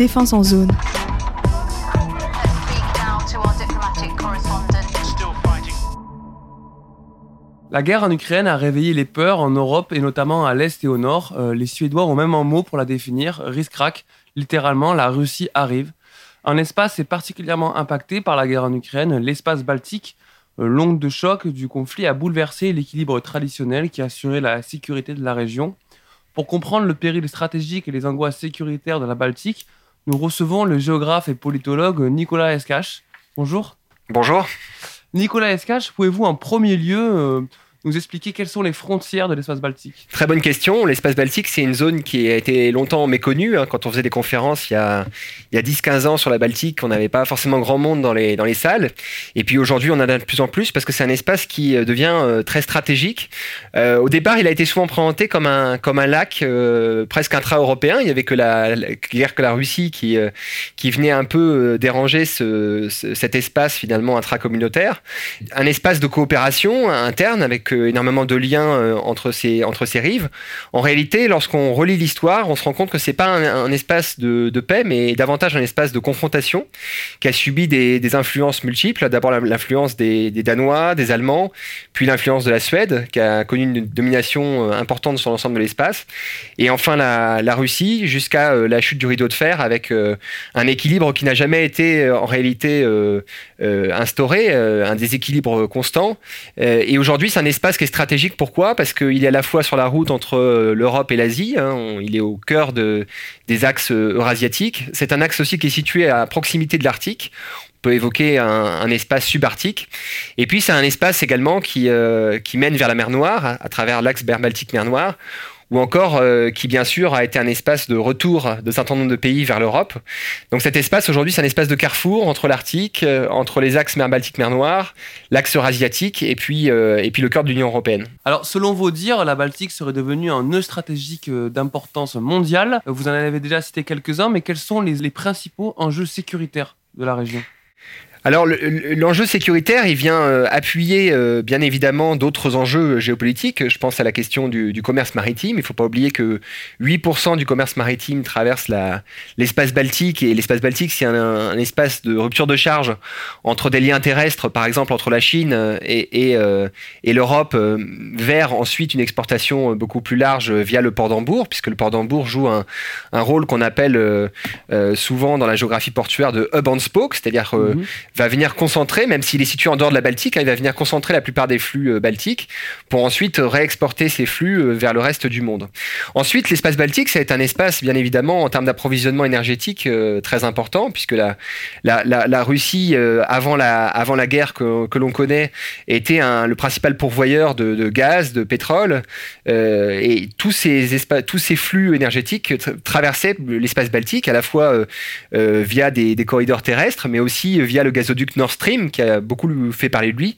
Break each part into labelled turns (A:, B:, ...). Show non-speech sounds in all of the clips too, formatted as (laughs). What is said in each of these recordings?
A: Défense en zone.
B: La guerre en Ukraine a réveillé les peurs en Europe et notamment à l'Est et au Nord. Euh, les Suédois ont même un mot pour la définir, Riskrak, littéralement la Russie arrive. Un espace est particulièrement impacté par la guerre en Ukraine, l'espace baltique. Euh, l'onde de choc du conflit a bouleversé l'équilibre traditionnel qui assurait la sécurité de la région. Pour comprendre le péril stratégique et les angoisses sécuritaires de la Baltique, nous recevons le géographe et politologue Nicolas Escache. Bonjour.
C: Bonjour.
B: Nicolas Escache, pouvez-vous en premier lieu euh, nous expliquer quelles sont les frontières de l'espace baltique
C: Très bonne question. L'espace baltique, c'est une zone qui a été longtemps méconnue. Hein. Quand on faisait des conférences il y a, a 10-15 ans sur la Baltique, on n'avait pas forcément grand monde dans les, dans les salles. Et puis aujourd'hui, on en a de plus en plus parce que c'est un espace qui euh, devient euh, très stratégique. Euh, au départ, il a été souvent présenté comme un, comme un lac presque intra-européen. Il y avait que la, la, que la Russie qui, qui venait un peu déranger ce, cet espace finalement intracommunautaire. Un espace de coopération interne avec énormément de liens euh, entre ces, entre ces rives. En réalité, lorsqu'on relit l'histoire, on se rend compte que c'est pas un, espace de, paix, mais davantage un espace de confrontation qui a subi des, des influences multiples. D'abord l'influence des, des, Danois, des Allemands, puis l'influence de la Suède, qui a connu une domination euh, importante sur l'ensemble de l'espace, et enfin la, la Russie, jusqu'à euh, la chute du rideau de fer, avec un équilibre qui n'a jamais été en réalité instauré, un déséquilibre constant. et aujourd'hui, c'est un espace espace qui est stratégique. Pourquoi? Parce qu'il est à la fois sur la route entre euh, l'Europe et l'Asie. Hein, il est au cœur de, des axes euh, eurasiatiques. C'est un axe aussi qui est situé à proximité de l'Arctique. On peut évoquer un, espace subarctique. Et puis, c'est un espace également qui, euh, qui mène vers la mer Noire, à, travers l'axe Baltique-mer Noire, ou encore euh, qui bien sûr a été un espace de retour de certain nombre de pays vers l'Europe. Donc cet espace aujourd'hui c'est un espace de carrefour entre l'Arctique, euh, entre les axes mer Baltique, mer Noire, l'axe eurasiatique et puis, euh, et puis le cœur de l'Union européenne.
B: Alors selon vos dires, la Baltique serait devenue un nœud stratégique d'importance mondiale. Vous en avez déjà cité quelques-uns, mais quels sont les principaux enjeux sécuritaires de la région?
C: Alors l'enjeu le, sécuritaire, il vient euh, appuyer euh, bien évidemment d'autres enjeux géopolitiques. Je pense à la question du, commerce maritime. Il ne faut pas oublier que 8% du commerce maritime traverse l'espace baltique et l'espace baltique, c'est un, un, espace de rupture de charge entre des liens terrestres, par exemple entre la Chine euh, et l'Europe, vers ensuite une exportation beaucoup plus large via le port d'Hambourg, puisque le port d'Hambourg joue un, rôle qu'on appelle souvent dans la géographie portuaire de hub and spoke, c'est-à-dire -hmm va venir concentrer, même s'il est situé en dehors de la Baltique, hein, il va venir concentrer la plupart des flux euh, baltiques pour ensuite réexporter ces flux euh, vers le reste du monde. Ensuite, l'espace baltique, ça être un espace, bien évidemment, en termes d'approvisionnement énergétique euh, très important, puisque la, la, la, Russie, euh, avant, la, avant la guerre que, que l'on connaît, était un, le principal pourvoyeur de, gaz, de pétrole, euh, et tous ces, tous ces flux énergétiques traversaient l'espace baltique, à la fois via des, des corridors terrestres, mais aussi via le gazoduc Nord Stream qui a beaucoup fait parler de lui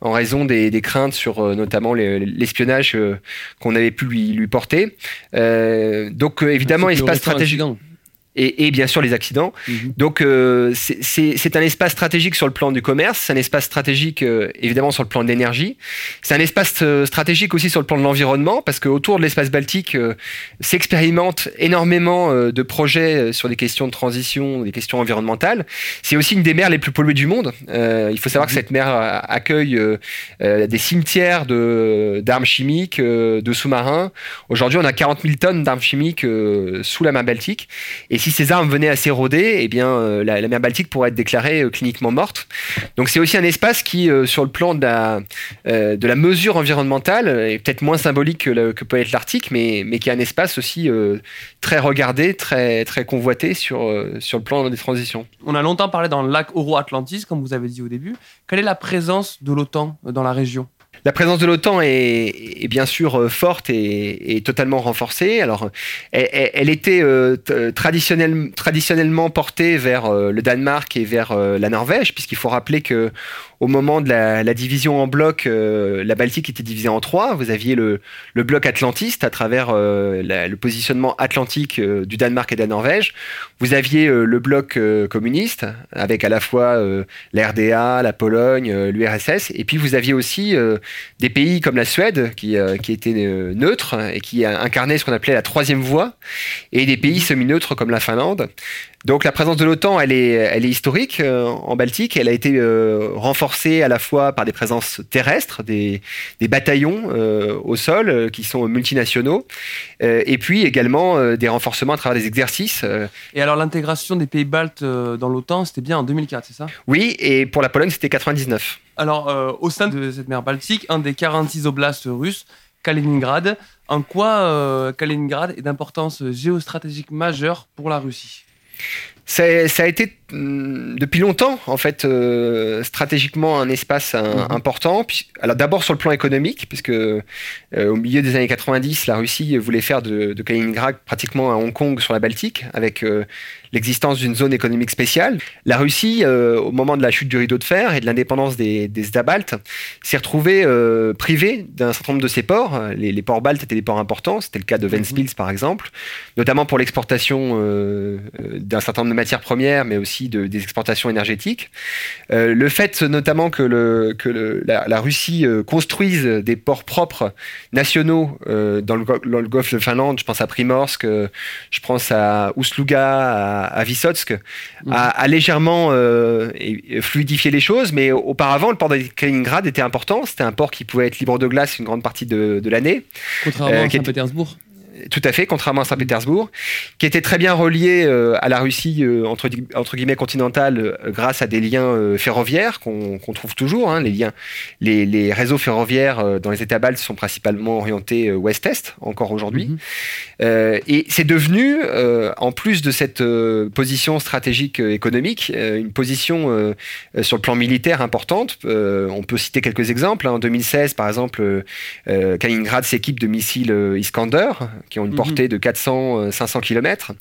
C: en raison des, des craintes sur euh, notamment l'espionnage euh, qu'on avait pu lui, lui porter. Euh, donc évidemment, espace stratégique. Et, et, bien sûr les accidents. Mmh. Donc euh, c'est un espace stratégique sur le plan du commerce, c'est un espace stratégique euh, évidemment sur le plan de l'énergie, c'est un espace euh, stratégique aussi sur le plan de l'environnement parce qu'autour de l'espace baltique euh, s'expérimentent énormément euh, de projets sur des questions de transition, des questions environnementales. C'est aussi une des mers les plus polluées du monde. Euh, il faut savoir mmh. que cette mer accueille des cimetières d'armes chimiques, de sous-marins. Aujourd'hui, on a 40 000 tonnes d'armes chimiques sous la mer Baltique et si ces armes venaient à s'éroder, eh bien, euh, la, mer Baltique pourrait être déclarée euh, cliniquement morte. Donc c'est aussi un espace qui, euh, sur le plan de la, mesure environnementale, est peut-être moins symbolique que, peut être l'Arctique, mais, qui est un espace aussi très regardé, très, très convoité sur, sur le plan des transitions.
B: On a longtemps parlé dans le lac Euro-Atlantis, comme vous avez dit au début. Quelle est la présence de l'OTAN dans la région?
C: La présence de l'OTAN est, est, bien sûr euh, forte et, et totalement renforcée. Alors, elle, elle était euh, traditionnelle, traditionnellement portée vers euh, le Danemark et vers euh, la Norvège, puisqu'il faut rappeler que au moment de la, la division en bloc, euh, la Baltique était divisée en trois. Vous aviez le, le bloc atlantiste à travers euh, la, le positionnement atlantique euh, du Danemark et de la Norvège. Vous aviez euh, le bloc euh, communiste avec à la fois euh, la RDA, la Pologne, l'URSS, et puis vous aviez aussi des pays comme la Suède, qui, qui était neutre et qui incarnait ce qu'on appelait la troisième voie, et des pays semi-neutres comme la Finlande. Donc la présence de l'OTAN, elle est, elle est historique euh, en Baltique. Elle a été euh, renforcée à la fois par des présences terrestres, des, des bataillons euh, au sol qui sont multinationaux, et puis également des renforcements à travers des exercices.
B: Et alors l'intégration des pays baltes dans l'OTAN, c'était bien en 2004, c'est ça?
C: Oui, et pour la Pologne, c'était 99.
B: Alors au sein de cette mer Baltique, un des 46 oblasts russes, Kaliningrad. En quoi Kaliningrad est d'importance géostratégique majeure pour la Russie?
C: Ça, a été mm, depuis longtemps, en fait, euh, stratégiquement un espace mhm. important. alors d'abord sur le plan économique, puisque euh, au milieu des années 90, la Russie voulait faire de, Kaliningrad pratiquement un Hong Kong sur la Baltique, avec euh, l'existence d'une zone économique spéciale. La Russie, au moment de la chute du rideau de fer et de l'indépendance des, États baltes, s'est retrouvée privée d'un certain nombre de ses ports. Les, ports baltes étaient des ports importants, c'était le cas de mhm. Ventspils par exemple, notamment pour l'exportation d'un certain nombre de matières premières, mais aussi de, des exportations énergétiques. Euh, le fait notamment que, le, que le, la, Russie euh, construise des ports propres nationaux euh, dans, le, dans, le, golfe de Finlande, je pense à Primorsk, je pense à Ousluga, à, à Vysotsk, mhm. a, légèrement fluidifié les choses, mais auparavant, le port de Kaliningrad était important. C'était un port qui pouvait être libre de glace une grande partie de, de l'année.
B: Contrairement à Saint-Pétersbourg
C: tout à fait, contrairement à Saint-Pétersbourg, qui était très bien relié euh, à la Russie euh, entre, entre, guillemets continentale euh, grâce à des liens ferroviaires qu'on trouve toujours. Hein, les liens, les, les, réseaux ferroviaires dans les États baltes sont principalement orientés ouest-est encore aujourd'hui. Mhm. et c'est devenu, en plus de cette position stratégique économique, une position sur le plan militaire importante. on peut citer quelques exemples. Hein. En 2016, par exemple, Kaliningrad s'équipe de missiles Iskander qui ont une mhm. portée de 400-500 km.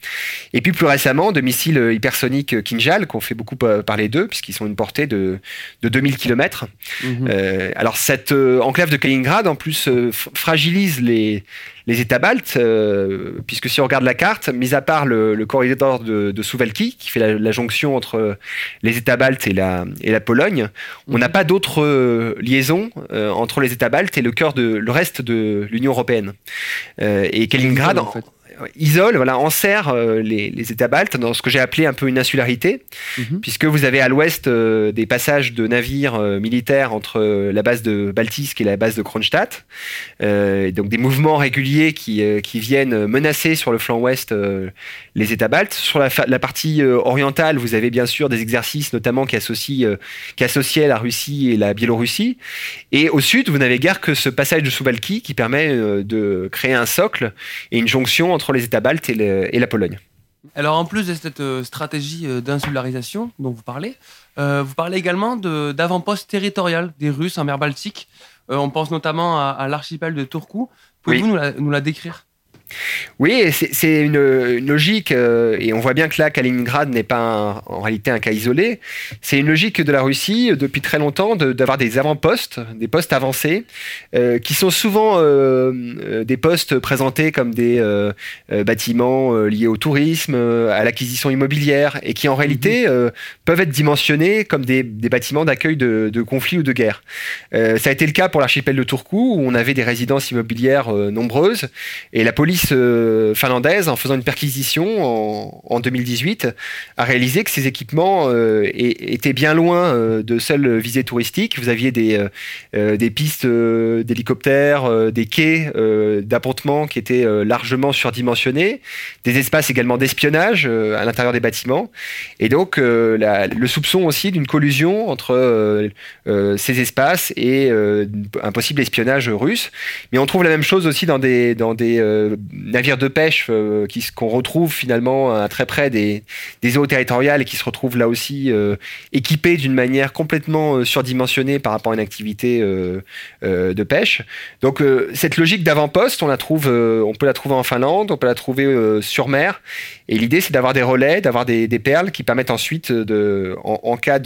C: Et puis plus récemment, de missiles hypersoniques Kinjal, qui ont fait beaucoup parler d'eux, puisqu'ils sont une portée de, de 2000 km. Mhm. Euh, alors cette euh, enclave de Kaliningrad, en plus, euh, fragilise les, les États baltes, euh, puisque si on regarde la carte, mis à part le, corridor de, de Suwalki, qui fait la, jonction entre les États baltes et la, et la Pologne, on n'a mhm. pas d'autres euh, liaisons euh, entre les États baltes et le cœur de le reste de l'Union européenne. et Kaliningrad, en fait? Isole, voilà, enserre euh, les, les, États baltes dans ce que j'ai appelé un peu une insularité, mhm. puisque vous avez à l'ouest euh, des passages de navires euh, militaires entre la base de Baltisk et la base de Kronstadt, donc des mouvements réguliers qui, qui, viennent menacer sur le flanc ouest les États baltes. Sur la, la, partie orientale, vous avez bien sûr des exercices notamment qui, associent, qui associaient la Russie et la Biélorussie, et au sud, vous n'avez guère que ce passage de Suwalki qui permet de créer un socle et une jonction entre les États baltes et, la Pologne.
B: Alors en plus de cette euh, stratégie euh, d'insularisation dont vous parlez, euh, vous parlez également d'avant-poste territorial des Russes en mer Baltique. on pense notamment à, l'archipel de Turku. Pouvez-vous nous la décrire?
C: Oui, c'est une, logique, euh, et on voit bien que là, Kaliningrad n'est pas en réalité un cas isolé. C'est une logique de la Russie euh, depuis très longtemps d'avoir des avant-postes, des postes avancés, euh, qui sont souvent des postes présentés comme des bâtiments liés au tourisme, à l'acquisition immobilière, et qui en réalité mhm. peuvent être dimensionnés comme des, bâtiments d'accueil de, conflits ou de guerres. ça a été le cas pour l'archipel de Turku, où on avait des résidences immobilières nombreuses, et la police euh, finlandaise, en faisant une perquisition en, 2018, a réalisé que ces équipements euh, étaient bien loin euh, de seules visées touristiques. Vous aviez des, des pistes d'hélicoptères, des quais d'appontement qui étaient largement surdimensionnés, des espaces également d'espionnage à l'intérieur des bâtiments, et donc le soupçon aussi d'une collusion entre ces espaces et un possible espionnage russe. Mais on trouve la même chose aussi dans des, dans des navires de pêche euh, qu'on retrouve finalement à très près des, eaux territoriales et qui se retrouvent là aussi euh, équipés d'une manière complètement euh, surdimensionnée par rapport à une activité de pêche. Donc cette logique d'avant-poste, on peut la trouver en Finlande, on peut la trouver sur mer. Et l'idée, c'est d'avoir des relais, d'avoir des, perles qui permettent ensuite, de, en, cas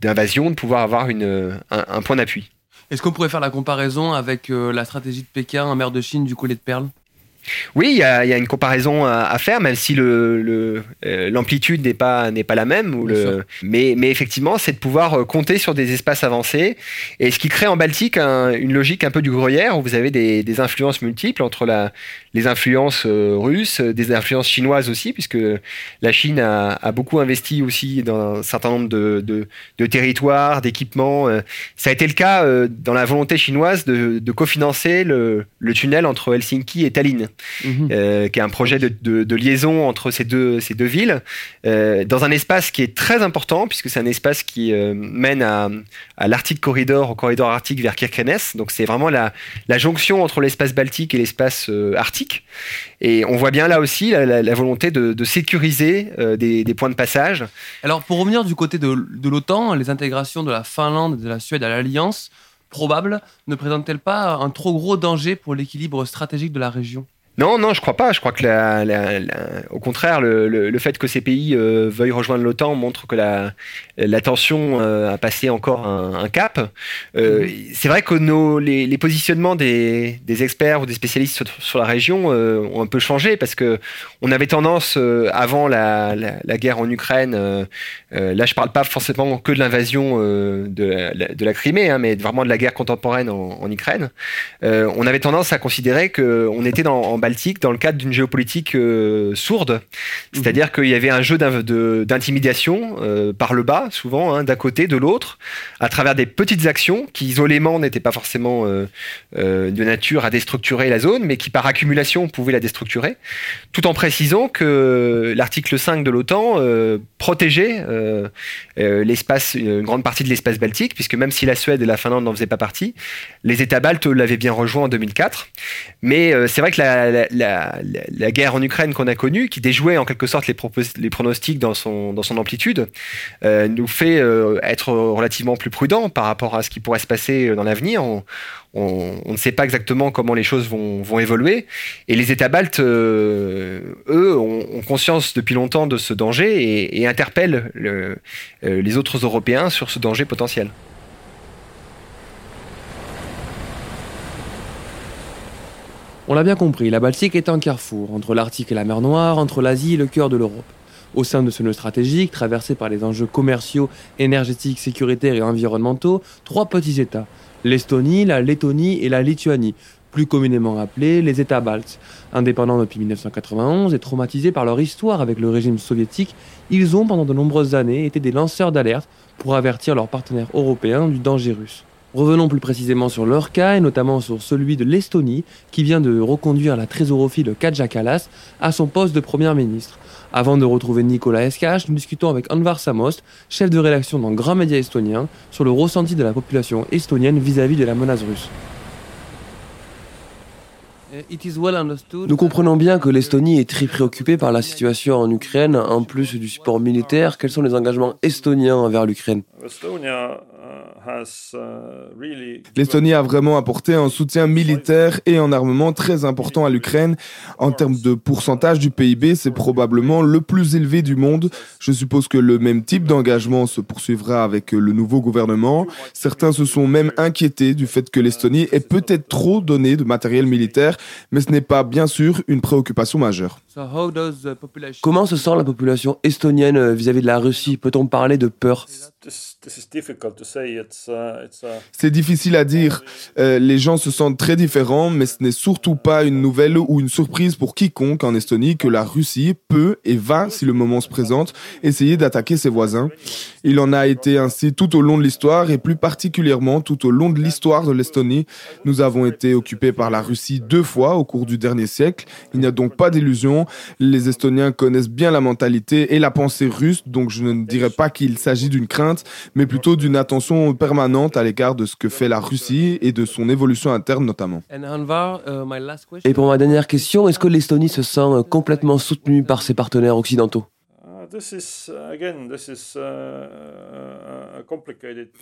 C: d'invasion, de pouvoir avoir un point d'appui.
B: Est-ce qu'on pourrait faire la comparaison avec euh, la stratégie de Pékin en mer de Chine du collet de perles?
C: Oui, il y, a, une comparaison à, faire, même si euh, l'amplitude le, n'est pas, pas la même. Ou le, mais, mais, effectivement, c'est de pouvoir euh, compter sur des espaces avancés. Et ce qui crée en Baltique une logique un peu du gruyère, où vous avez des, des influences multiples entre la, les influences euh, russes, des influences chinoises aussi, puisque la Chine a, a beaucoup investi aussi dans un certain nombre de, de, de territoires, d'équipements. Ça a été le cas dans la volonté chinoise de, de cofinancer le, le tunnel entre Helsinki et Tallinn. Mhm. Euh, qui est un projet de, liaison entre ces deux, ces deux villes, euh, dans un espace qui est très important, puisque c'est un espace qui euh, mène à, à l'Arctic Corridor, au corridor arctique vers Kirkenes. Donc c'est vraiment la, la, jonction entre l'espace baltique et l'espace arctique. Et on voit bien là aussi la, volonté de, sécuriser des, des, points de passage.
B: Alors pour revenir du côté de, de l'OTAN, les intégrations de la Finlande et de la Suède à l'Alliance, probable, ne présentent-elles pas un trop gros danger pour l'équilibre stratégique de la région?
C: Non, non, je crois pas. Je crois que, la, au contraire, le, le, fait que ces pays euh, veuillent rejoindre l'OTAN montre que la, la tension euh, a passé encore un, un cap. Euh, mhm. C'est vrai que nos, les, les positionnements des, des, experts ou des spécialistes sur, sur la région ont un peu changé parce que on avait tendance, avant la, la, guerre en Ukraine, là je parle pas forcément que de l'invasion de, de, la Crimée, hein, mais vraiment de la guerre contemporaine en, en Ukraine, on avait tendance à considérer qu'on était dans, en dans le cadre d'une géopolitique euh, sourde. C'est-à-dire mhm. qu'il y avait un jeu d'intimidation euh, par le bas, souvent, hein, d'un côté, de l'autre, à travers des petites actions qui, isolément, n'étaient pas forcément euh, de nature à déstructurer la zone, mais qui, par accumulation, pouvaient la déstructurer, tout en précisant que l'article 5 de l'OTAN protégeait l'espace, une grande partie de l'espace baltique, puisque même si la Suède et la Finlande n'en faisaient pas partie, les États baltes l'avaient bien rejoint en 2004. Mais c'est vrai que la, la, guerre en Ukraine qu'on a connue, qui déjouait en quelque sorte les, pronostics dans son, amplitude, euh, nous fait euh, être relativement plus prudents par rapport à ce qui pourrait se passer dans l'avenir. On, ne sait pas exactement comment les choses vont, évoluer. Et les États baltes, euh, eux, ont, conscience depuis longtemps de ce danger et interpellent les autres Européens sur ce danger potentiel.
B: On l'a bien compris, la Baltique est un carrefour entre l'Arctique et la mer Noire, entre l'Asie et le cœur de l'Europe. Au sein de ce nœud stratégique, traversé par les enjeux commerciaux, énergétiques, sécuritaires et environnementaux, trois petits États, l'Estonie, la Lettonie et la Lituanie, plus communément appelés les États baltes. Indépendants depuis 1991 et traumatisés par leur histoire avec le régime soviétique, ils ont pendant de nombreuses années été des lanceurs d'alerte pour avertir leurs partenaires européens du danger russe. Revenons plus précisément sur leur cas et notamment sur celui de l'Estonie qui vient de reconduire la trésorophilie Kaja Kallas à son poste de Premier ministre. Avant de retrouver Nicolas Escache, nous discutons avec Anvar Samost, chef de rédaction dans Grand Média estonien, sur le ressenti de la population estonienne vis-à-vis -vis de la menace russe. Nous comprenons bien que l'Estonie est très préoccupée par la situation en Ukraine, en plus du support militaire. Quels sont les engagements estoniens envers l'Ukraine?
A: L'Estonie a vraiment apporté un soutien militaire et en armement très important à l'Ukraine. En termes de pourcentage du PIB, c'est probablement le plus élevé du monde. Je suppose que le même type d'engagement se poursuivra avec le nouveau gouvernement. Certains se sont même inquiétés du fait que l'Estonie ait peut-être trop donné de matériel militaire, mais ce n'est pas bien sûr une préoccupation majeure.
B: Comment se sent la population estonienne vis-à-vis -vis de la Russie? Peut-on parler de peur?
A: C'est difficile à dire. Euh, les gens se sentent très différents, mais ce n'est surtout pas une nouvelle ou une surprise pour quiconque en Estonie que la Russie peut et va, si le moment se présente, essayer d'attaquer ses voisins. Il en a été ainsi tout au long de l'histoire et plus particulièrement tout au long de l'histoire de l'Estonie. Nous avons été occupés par la Russie deux fois au cours du dernier siècle. Il n'y a donc pas d'illusion. Les Estoniens connaissent bien la mentalité et la pensée russe, donc je ne dirais pas qu'il s'agit d'une crainte, mais plutôt d'une attention permanente à l'égard de ce que fait la Russie et de son évolution interne notamment.
B: Et pour ma dernière question, est-ce que l'Estonie se sent complètement soutenue par ses partenaires occidentaux?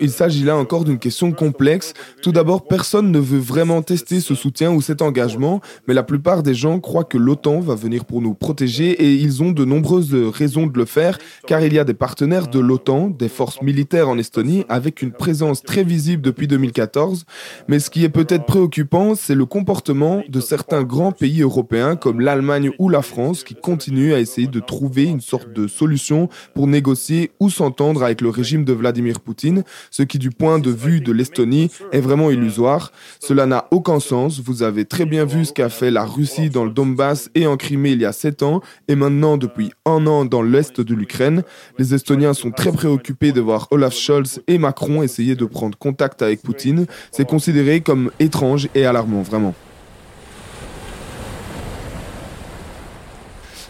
A: Il s'agit là encore d'une question complexe. Tout d'abord, personne ne veut vraiment tester ce soutien ou cet engagement, mais la plupart des gens croient que l'OTAN va venir pour nous protéger et ils ont de nombreuses raisons de le faire, car il y a des partenaires de l'OTAN, des forces militaires en Estonie, avec une présence très visible depuis 2014. Mais ce qui est peut-être préoccupant, c'est le comportement de certains grands pays européens comme l'Allemagne ou la France qui continuent à essayer de trouver une sorte de solution pour négocier ou s'entendre avec le régime de Vladimir Poutine, ce qui du point de vue de l'Estonie est vraiment illusoire. Cela n'a aucun sens. Vous avez très bien vu ce qu'a fait la Russie dans le Donbass et en Crimée il y a sept ans et maintenant depuis un an dans l'est de l'Ukraine. Les Estoniens sont très préoccupés de voir Olaf Scholz et Macron essayer de prendre contact avec Poutine. C'est considéré comme étrange et alarmant, vraiment.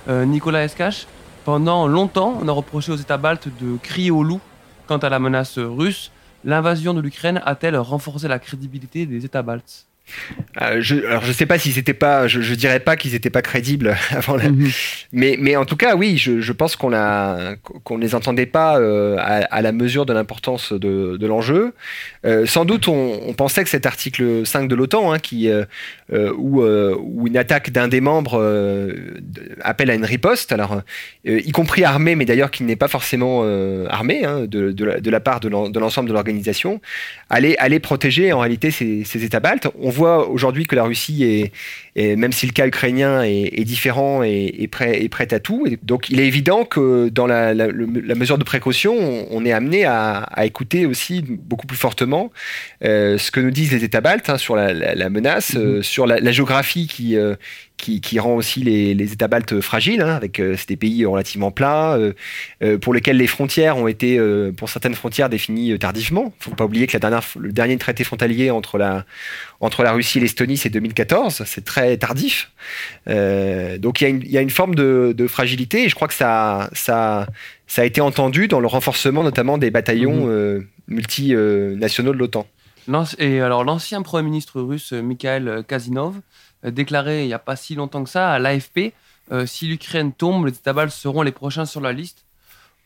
B: Euh, Nicolas Escache, pendant longtemps, on a reproché aux États baltes de crier au loup quant à la menace russe. L'invasion de l'Ukraine a-t-elle renforcé la crédibilité des États baltes?
C: Euh, je, alors je sais pas si c'était pas, je, je dirais pas qu'ils étaient pas crédibles (laughs) avant, la, mhm. mais mais en tout cas oui, je, je pense qu'on a qu'on les entendait pas euh, à, à, la mesure de l'importance de, de l'enjeu. Euh, sans doute on, on, pensait que cet article 5 de l'OTAN, hein, qui euh, où, où, une attaque d'un des membres appelle à une riposte, alors y compris armée, mais d'ailleurs qui n'est pas forcément armée hein, de, de, la, de, la, part de l'ensemble de l'organisation, allait allait protéger en réalité ces, ces États baltes. On voit aujourd'hui que la Russie est, même si le cas ukrainien est, différent et est prêt, est prêt à tout. donc il est évident que dans la, mesure de précaution, on, est amené à, écouter aussi beaucoup plus fortement euh, ce que nous disent les États baltes hein, sur la, menace, euh, mm-hmm. sur la, géographie qui, euh, qui, qui, rend aussi les, les États baltes fragiles, hein, avec euh, des pays relativement plats, euh, euh, pour lesquels les frontières ont été, euh, pour certaines frontières, définies tardivement. Il ne faut pas oublier que la dernière, le dernier traité frontalier entre la, entre la Russie et l'Estonie, c'est 2014, c'est très tardif. donc il y, a une, il y, a une forme de, de, fragilité, et je crois que ça, ça, ça a été entendu dans le renforcement notamment des bataillons mmh. multinationaux de l'OTAN.
B: Et alors l'ancien Premier ministre russe Mikhail Kazinov déclaré il n'y a pas si longtemps que ça à l'AFP, euh, si l'Ukraine tombe, les États baltes seront les prochains sur la liste.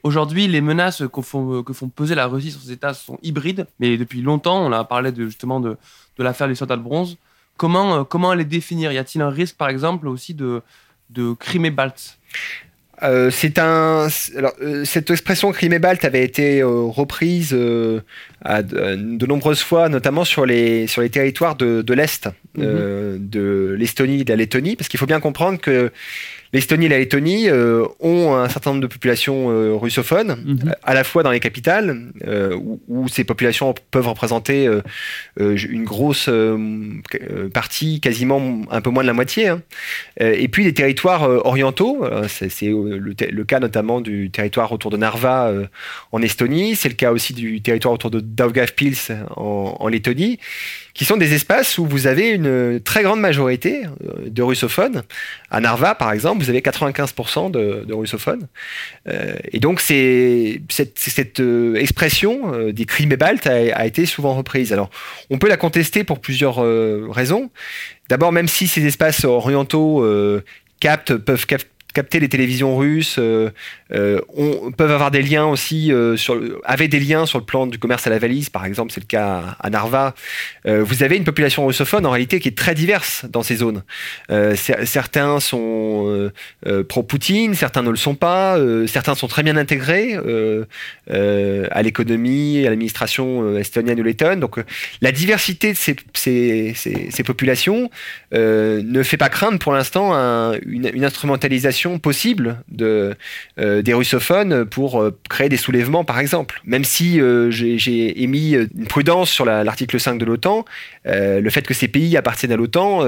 B: Aujourd'hui, les menaces que font, que font peser la Russie sur ces États sont hybrides, mais depuis longtemps, on a parlé de, justement de, de l'affaire des soldats de bronze. Comment, euh, comment les définir? Y a-t-il un risque, par exemple, aussi de, de Crimée balte
C: euh, c'est un. Alors, euh, cette expression Crimée-Balte avait été euh, reprise à de, nombreuses fois, notamment sur les, sur les territoires de, de l'Est, mhm. de l'Estonie et de la Lettonie, parce qu'il faut bien comprendre que l'Estonie et la Lettonie euh, ont un certain nombre de populations euh, russophones, mhm. à la fois dans les capitales, euh, où, où, ces populations peuvent représenter une grosse partie, quasiment un peu moins de la moitié, hein. et puis des territoires orientaux, c'est le, le, cas notamment du territoire autour de Narva en Estonie, c'est le cas aussi du territoire autour de Daugavpils en, en Lettonie, qui sont des espaces où vous avez une très grande majorité de russophones. À Narva, par exemple, vous avez 95% de, russophones. Euh, et donc, c'est, cette, euh, expression euh, des crimes baltes a, été souvent reprise. Alors, on peut la contester pour plusieurs euh, raisons. D'abord, même si ces espaces orientaux euh, captent, peuvent capter capter les télévisions russes, euh, euh, on, peuvent avoir des liens aussi, euh, sur, avaient des liens sur le plan du commerce à la valise, par exemple, c'est le cas à, Narva. Vous avez une population russophone en réalité qui est très diverse dans ces zones. Certains sont pro-Poutine, certains ne le sont pas, certains sont très bien intégrés à l'économie, à l'administration estonienne ou lettonne. Donc la diversité de ces, populations ne fait pas craindre pour l'instant un, une, une instrumentalisation possible de, euh, des russophones pour euh, créer des soulèvements, par exemple. Même si euh, j'ai émis une prudence sur l'article 5 de l'OTAN, le fait que ces pays appartiennent à l'OTAN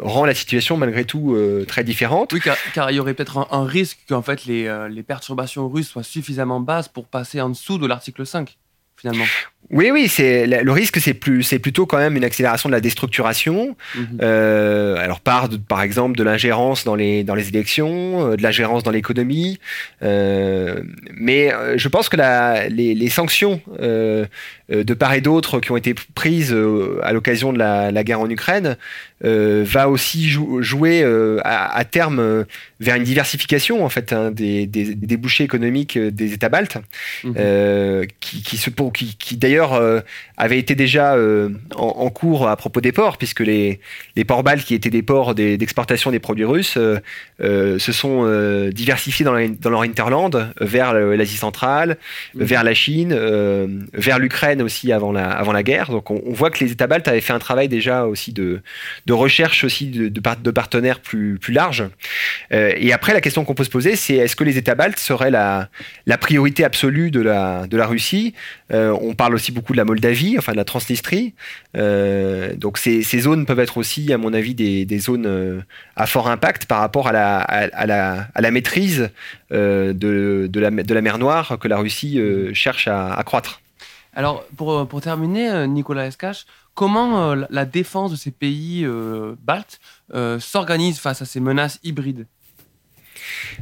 C: rend la situation malgré tout très différente.
B: Oui, car, il y aurait peut-être un, risque qu'en fait les, les perturbations russes soient suffisamment basses pour passer en dessous de l'article 5, finalement.
C: Oui, oui, c'est le risque, c'est plus, c'est plutôt quand même une accélération de la déstructuration. Mhm. Euh, alors par, par exemple, de l'ingérence dans les dans les élections, euh, de l'ingérence dans l'économie. Euh, mais je pense que la, les, les sanctions de part et d'autre qui ont été prises à l'occasion de la, la, guerre en Ukraine va aussi jouer à, terme vers une diversification en fait hein, des, des, des, débouchés économiques des États baltes, mhm. qui, qui, se, qui, qui d'ailleurs euh, avait été déjà euh, en, cours à propos des ports, puisque les, les ports baltes, qui étaient des ports d'exportation des, produits russes, euh, se sont diversifiés dans, dans, leur interland vers l'Asie centrale, mmh. vers la Chine, vers l'Ukraine aussi avant la, avant la guerre. Donc on, voit que les États baltes avaient fait un travail déjà aussi de, de recherche aussi de, de, partenaires plus, plus larges. et après, la question qu'on peut se poser, c'est est-ce que les États baltes seraient la, la priorité absolue de la, de la Russie? On parle aussi beaucoup de la Moldavie, enfin de la Transnistrie. Euh, donc ces, zones peuvent être aussi, à mon avis, des, zones euh, à fort impact par rapport à la, à, la, maîtrise euh, de, de, la, de, la, mer Noire que la Russie cherche à, accroître.
B: Alors, pour, pour terminer, Nicolas Escache, comment la défense de ces pays baltes s'organise face à ces menaces hybrides?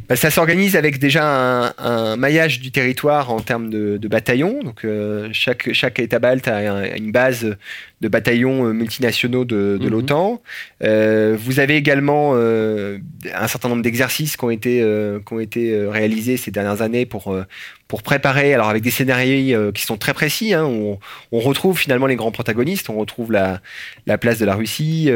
C: Bah, ça s'organise avec déjà un, maillage du territoire en termes de, bataillons. Donc, euh, chaque, chaque État balte a une base de bataillons euh, multinationaux de, mhm. l'OTAN. Euh, vous avez également un certain nombre d'exercices qui ont été, qui ont été réalisés ces dernières années pour, pour préparer, alors avec des scénarios qui sont très précis, hein, on, retrouve finalement les grands protagonistes, on retrouve la, la place de la Russie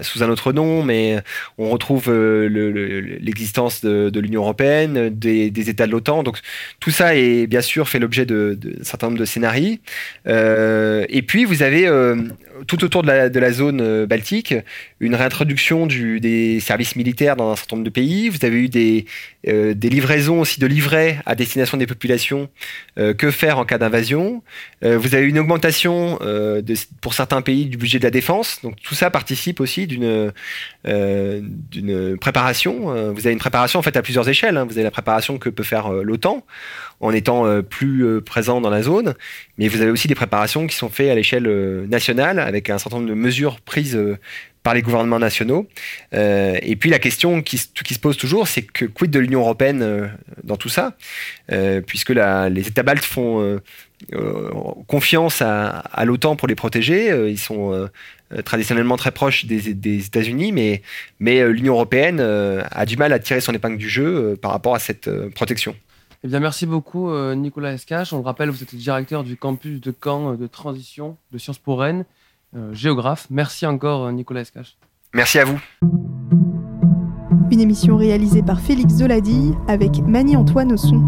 C: sous un autre nom, mais on retrouve l'existence de, de l'Union européenne, des, États de l'OTAN. Donc tout ça est bien sûr fait l'objet de, certain nombre de scénarios. et puis vous avez tout autour de la, zone euh, baltique une réintroduction du, des services militaires dans un certain nombre de pays. Vous avez eu des, euh, livraisons aussi de livrets à destination des populations. Euh, que faire en cas d'invasion Vous avez une augmentation de, pour certains pays du budget de la défense. Donc tout ça participe aussi d'une d'une préparation. Vous avez une préparation en fait à plusieurs échelles. Hein. Vous avez la préparation que peut faire l'OTAN en étant plus présent dans la zone, mais vous avez aussi des préparations qui sont faites à l'échelle nationale avec un certain nombre de mesures prises par les gouvernements nationaux. Euh, et puis la question qui, se pose toujours, c'est que quid de l'Union européenne euh, dans tout ça? Euh, Puisque les États baltes font confiance à, l'OTAN pour les protéger. ils sont traditionnellement très proches des, États-Unis, mais l'Union européenne a du mal à tirer son épingle du jeu par rapport à cette protection.
B: Eh bien, merci beaucoup, Nicolas Escache. On le rappelle, vous êtes le directeur du campus de Caen de transition de Sciences Po Rennes. Euh, géographe. Merci encore, euh, Nicolas Escache.
C: Merci à vous.
D: Une émission réalisée par Félix Zoladille avec Mani-Antoine au son.